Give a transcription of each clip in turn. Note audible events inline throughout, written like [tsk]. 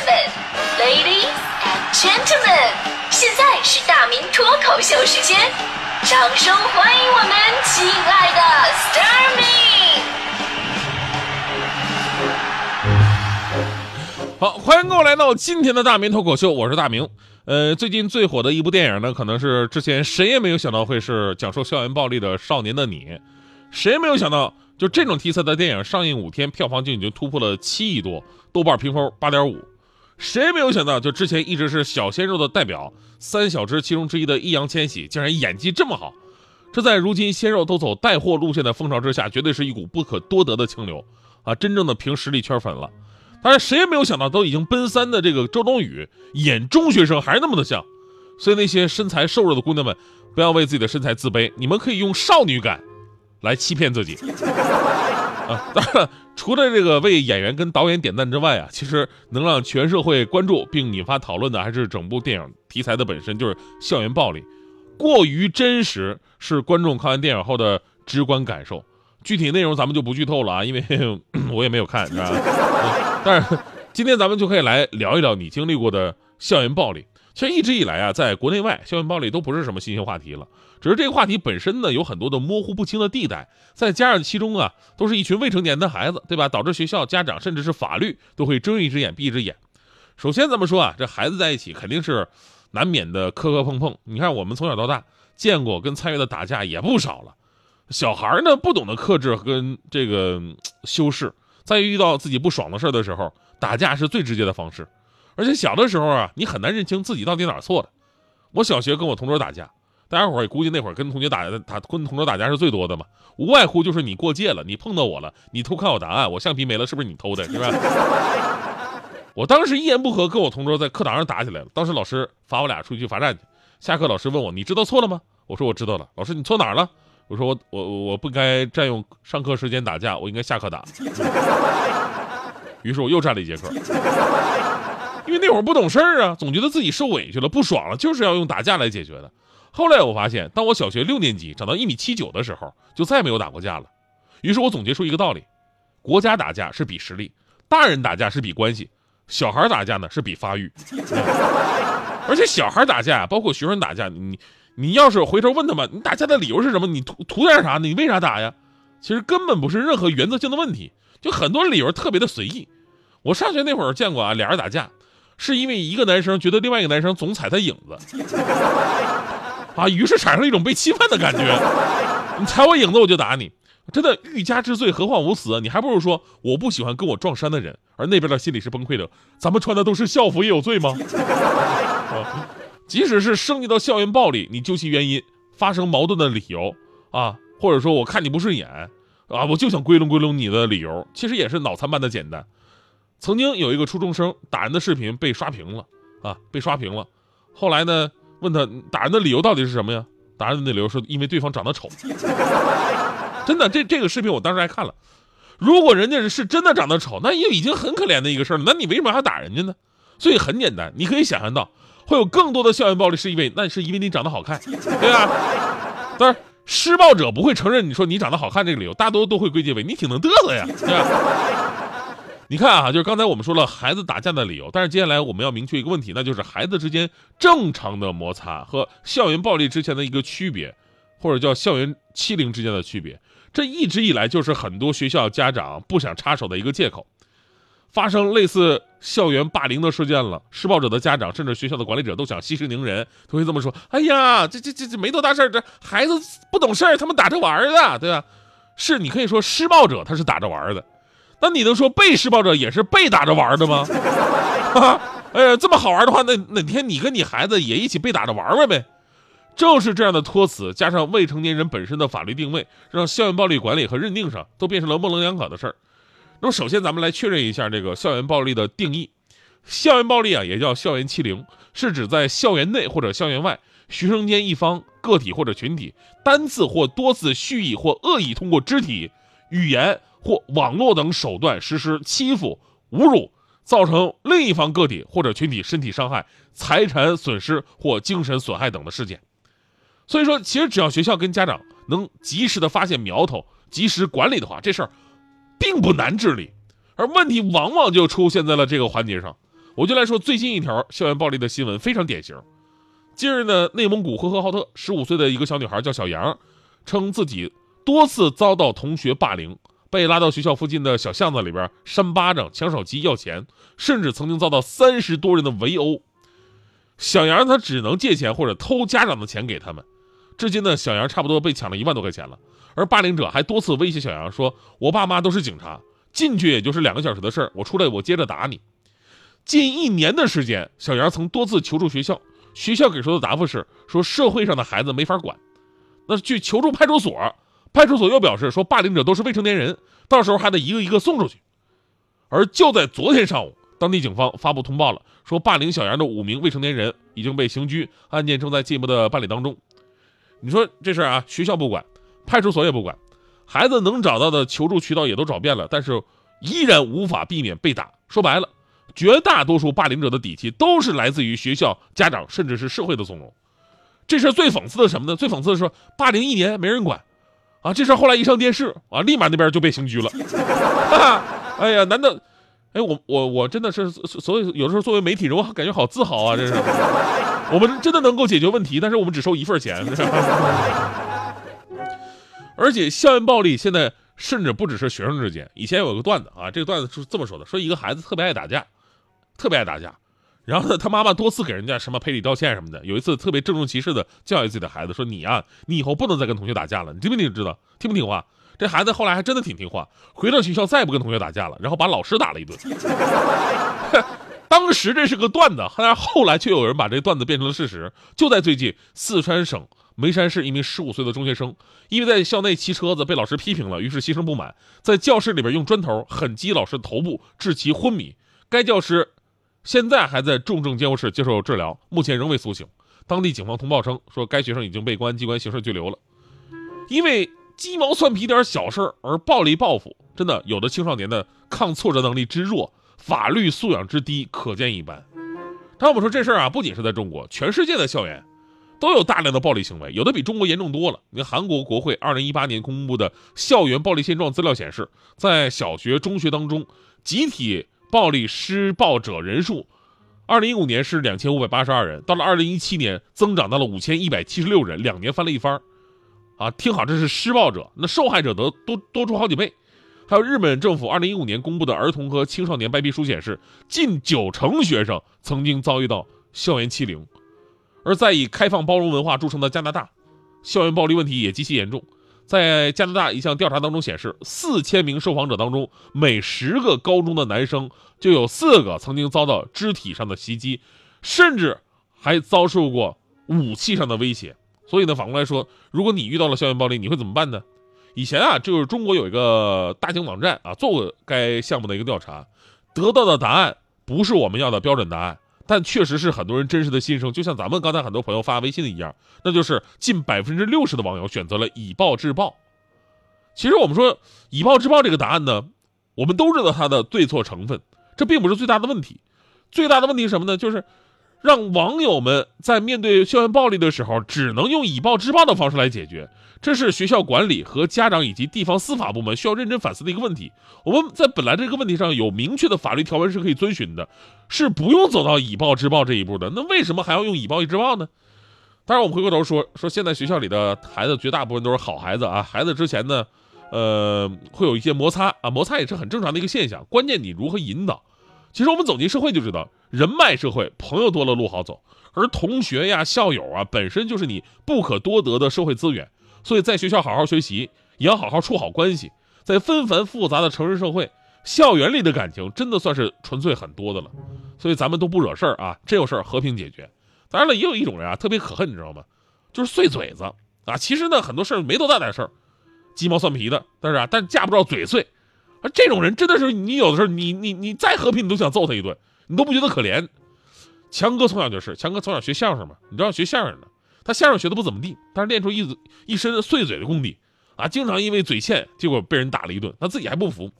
们，ladies and gentlemen，现在是大明脱口秀时间，掌声欢迎我们亲爱的 Starmy。好，欢迎各位来到今天的大明脱口秀，我是大明。呃，最近最火的一部电影呢，可能是之前谁也没有想到会是讲述校园暴力的《少年的你》，谁也没有想到，就这种题材的电影上映五天，票房就已经突破了七亿多，豆瓣评分八点五。谁也没有想到，就之前一直是小鲜肉的代表三小只其中之一的易烊千玺，竟然演技这么好。这在如今鲜肉都走带货路线的风潮之下，绝对是一股不可多得的清流啊！真正的凭实力圈粉了。当然，谁也没有想到，都已经奔三的这个周冬雨演中学生还是那么的像。所以那些身材瘦弱的姑娘们，不要为自己的身材自卑，你们可以用少女感来欺骗自己。[laughs] 啊，当然，除了这个为演员跟导演点赞之外啊，其实能让全社会关注并引发讨论的，还是整部电影题材的本身就是校园暴力，过于真实是观众看完电影后的直观感受。具体内容咱们就不剧透了啊，因为 [coughs] 我也没有看，是吧？[laughs] 但是今天咱们就可以来聊一聊你经历过的校园暴力。其实一直以来啊，在国内外，校园暴力都不是什么新鲜话题了，只是这个话题本身呢，有很多的模糊不清的地带，再加上其中啊，都是一群未成年的孩子，对吧？导致学校、家长甚至是法律都会睁一只眼闭一只眼。首先咱们说啊，这孩子在一起肯定是难免的磕磕碰碰。你看我们从小到大见过跟参与的打架也不少了。小孩呢不懂得克制跟这个 [tsk] 修饰，在遇到自己不爽的事的时候，打架是最直接的方式。而且小的时候啊，你很难认清自己到底哪儿错了。我小学跟我同桌打架，大家伙也估计那会儿跟同学打打跟同桌打架是最多的嘛，无外乎就是你过界了，你碰到我了，你偷看我答案，我橡皮没了，是不是你偷的，是吧？[laughs] 我当时一言不合跟我同桌在课堂上打起来了，当时老师罚我俩出去罚站去。下课老师问我，你知道错了吗？我说我知道了。老师你错哪儿了？我说我我我不该占用上课时间打架，我应该下课打。[laughs] 于是我又站了一节课。因为那会儿不懂事儿啊，总觉得自己受委屈了、不爽了，就是要用打架来解决的。后来我发现，当我小学六年级长到一米七九的时候，就再没有打过架了。于是我总结出一个道理：国家打架是比实力，大人打架是比关系，小孩打架呢是比发育。[laughs] 而且小孩打架，包括学生打架，你你要是回头问他们，你打架的理由是什么？你图图点啥？你为啥打呀？其实根本不是任何原则性的问题，就很多理由特别的随意。我上学那会儿见过啊，俩人打架。是因为一个男生觉得另外一个男生总踩他影子，[laughs] 啊，于是产生了一种被侵犯的感觉。你踩我影子，我就打你。真的，欲加之罪，何患无辞？你还不如说我不喜欢跟我撞衫的人，而那边的心里是崩溃的。咱们穿的都是校服，也有罪吗？[laughs] 即使是升级到校园暴力，你究其原因，发生矛盾的理由啊，或者说我看你不顺眼啊，我就想归拢归拢你的理由，其实也是脑残般的简单。曾经有一个初中生打人的视频被刷屏了啊，被刷屏了。后来呢，问他打人的理由到底是什么呀？打人的理由是因为对方长得丑。[laughs] 真的，这这个视频我当时还看了。如果人家是真的长得丑，那也已经很可怜的一个事儿了。那你为什么还打人家呢？所以很简单，你可以想象到会有更多的校园暴力，是因为那是因为你长得好看，对吧？当然，施暴者不会承认你说你长得好看这个理由，大多都会归结为你挺能嘚瑟呀，对吧？你看啊，就是刚才我们说了孩子打架的理由，但是接下来我们要明确一个问题，那就是孩子之间正常的摩擦和校园暴力之前的一个区别，或者叫校园欺凌之间的区别。这一直以来就是很多学校家长不想插手的一个借口。发生类似校园霸凌的事件了，施暴者的家长甚至学校的管理者都想息事宁人，都会这么说：“哎呀，这这这这没多大事儿，这孩子不懂事儿，他们打着玩儿的，对吧？”是你可以说施暴者他是打着玩儿的。那你能说被施暴者也是被打着玩的吗？[laughs] 哎呀，这么好玩的话，那哪天你跟你孩子也一起被打着玩玩呗？正是这样的托词，加上未成年人本身的法律定位，让校园暴力管理和认定上都变成了模棱两可的事儿。那么，首先咱们来确认一下这个校园暴力的定义。校园暴力啊，也叫校园欺凌，是指在校园内或者校园外，学生间一方个体或者群体单次或多次蓄意或恶意通过肢体、语言。或网络等手段实施欺负、侮辱，造成另一方个体或者群体身体伤害、财产损失或精神损害等的事件。所以说，其实只要学校跟家长能及时的发现苗头，及时管理的话，这事儿并不难治理。而问题往往就出现在了这个环节上。我就来说最近一条校园暴力的新闻，非常典型。近日呢，内蒙古呼和浩特十五岁的一个小女孩叫小杨，称自己多次遭到同学霸凌，被拉到学校附近的小巷子里边扇巴掌、抢手机要钱，甚至曾经遭到三十多人的围殴。小杨他只能借钱或者偷家长的钱给他们。至今呢，小杨差不多被抢了一万多块钱了，而霸凌者还多次威胁小杨说：“我爸妈都是警察，进去也就是两个小时的事儿，我出来我接着打你。”近一年的时间，小杨曾多次求助学校，学校给出的答复是说社会上的孩子没法管。那去求助派出所，派出所又表示说霸凌者都是未成年人，到时候还得一个一个送出去。而就在昨天上午，当地警方发布通报了，说霸凌小杨的五名未成年人已经被刑拘，案件正在进一步的办理当中。你说这事儿啊，学校不管，派出所也不管，孩子能找到的求助渠道也都找遍了，但是依然无法避免被打。说白了，绝大多数霸凌者的底气都是来自于学校、家长，甚至是社会的纵容。这事儿最讽刺的什么呢？最讽刺的是说，霸凌一年没人管，啊，这事后来一上电视啊，立马那边就被刑拘了。哈哈哎呀，难道？哎，我我我真的是，所以有的时候作为媒体人，我感觉好自豪啊！这是，我们真的能够解决问题，但是我们只收一份钱。[laughs] 而且校园暴力现在甚至不只是学生之间，以前有个段子啊，这个段子是这么说的：说一个孩子特别爱打架，特别爱打架，然后呢，他妈妈多次给人家什么赔礼道歉什么的。有一次特别郑重其事的教育自己的孩子说：“你啊，你以后不能再跟同学打架了，你听不听知道？听不听话？”这孩子后来还真的挺听话，回到学校再也不跟同学打架了，然后把老师打了一顿。[laughs] 当时这是个段子，但是后来却有人把这段子变成了事实。就在最近，四川省眉山市一名十五岁的中学生，因为在校内骑车子被老师批评了，于是心生不满，在教室里边用砖头狠击老师头部，致其昏迷。该教师现在还在重症监护室接受治疗，目前仍未苏醒。当地警方通报称，说该学生已经被公安机关刑事拘留了，因为。鸡毛蒜皮点小事而暴力报复，真的有的青少年的抗挫折能力之弱，法律素养之低，可见一斑。但我们说这事儿啊，不仅是在中国，全世界的校园都有大量的暴力行为，有的比中国严重多了。你看，韩国国会二零一八年公布的校园暴力现状资料显示，在小学、中学当中，集体暴力施暴者人数，二零一五年是两千五百八十二人，到了二零一七年增长到了五千一百七十六人，两年翻了一番。啊，听好，这是施暴者，那受害者得多多出好几倍。还有日本政府二零一五年公布的儿童和青少年白皮书显示，近九成学生曾经遭遇到校园欺凌。而在以开放包容文化著称的加拿大，校园暴力问题也极其严重。在加拿大一项调查当中显示，四千名受访者当中，每十个高中的男生就有四个曾经遭到肢体上的袭击，甚至还遭受过武器上的威胁。所以呢，反过来说，如果你遇到了校园暴力，你会怎么办呢？以前啊，就是中国有一个大型网站啊，做过该项目的一个调查，得到的答案不是我们要的标准答案，但确实是很多人真实的心声。就像咱们刚才很多朋友发微信的一样，那就是近百分之六十的网友选择了以暴制暴。其实我们说以暴制暴这个答案呢，我们都知道它的对错成分，这并不是最大的问题。最大的问题是什么呢？就是。让网友们在面对校园暴力的时候，只能用以暴制暴的方式来解决，这是学校管理和家长以及地方司法部门需要认真反思的一个问题。我们在本来这个问题上有明确的法律条文是可以遵循的，是不用走到以暴制暴这一步的。那为什么还要用以暴制暴呢？当然，我们回过头说说，现在学校里的孩子绝大部分都是好孩子啊。孩子之前呢，呃，会有一些摩擦啊，摩擦也是很正常的一个现象。关键你如何引导。其实我们走进社会就知道，人脉社会，朋友多了路好走，而同学呀、校友啊，本身就是你不可多得的社会资源。所以在学校好好学习，也要好好处好关系。在纷繁复杂的成人社会，校园里的感情真的算是纯粹很多的了。所以咱们都不惹事儿啊，真有事儿和平解决。当然了，也有一种人啊，特别可恨，你知道吗？就是碎嘴子啊。其实呢，很多事儿没多大点事儿，鸡毛蒜皮的，但是啊，但架不着嘴碎。这种人真的是你有的时候你你你再和平你都想揍他一顿，你都不觉得可怜。强哥从小就是，强哥从小学相声嘛，你知道学相声的，他相声学的不怎么地，但是练出一一身碎嘴的功底啊，经常因为嘴欠，结果被人打了一顿，他自己还不服，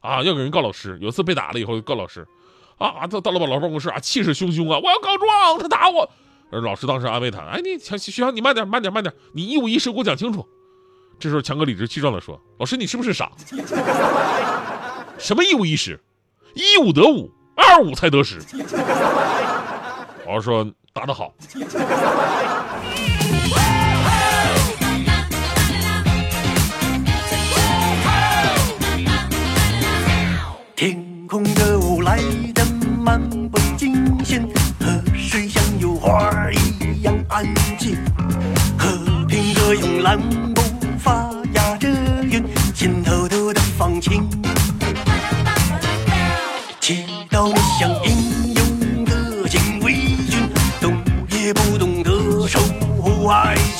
啊，要给人告老师。有次被打了以后告老师，啊，到到了老师办公室啊，气势汹汹啊，我要告状，他打我。老师当时安慰他，哎，你强徐强，你慢点慢点慢点，你一五一十给我讲清楚。这时候强哥理直气壮地说：老师，你是不是傻？什么一五一十一，五得五，二五才得十。老师说：答得好。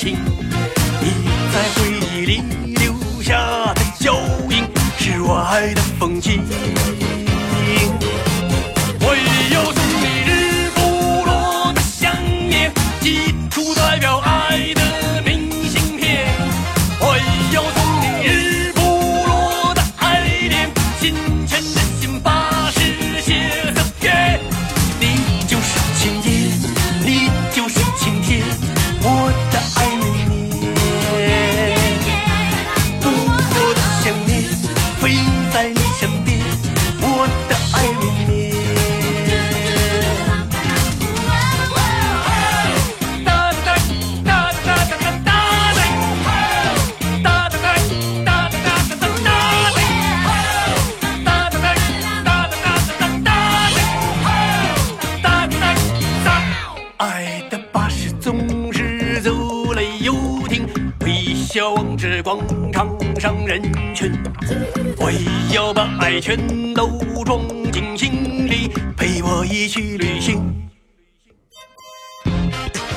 chic. 广场上人群，我要把爱全都装进心里，陪我一起旅行。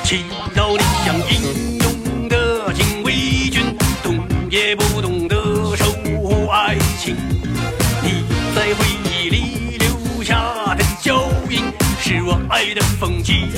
祈祷你像英勇的禁卫军，动也不动的守护爱情。你在回忆里留下的脚印，是我爱的风景。